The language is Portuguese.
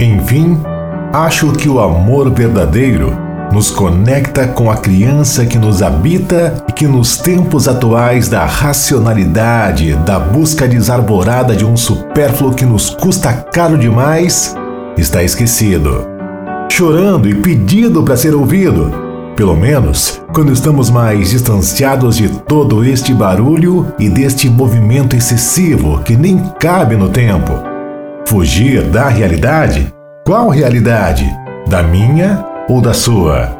Enfim, acho que o amor verdadeiro nos conecta com a criança que nos habita e que nos tempos atuais da racionalidade, da busca desarvorada de um supérfluo que nos custa caro demais, está esquecido. Chorando e pedindo para ser ouvido, pelo menos quando estamos mais distanciados de todo este barulho e deste movimento excessivo que nem cabe no tempo. Fugir da realidade? Qual realidade? Da minha ou da sua?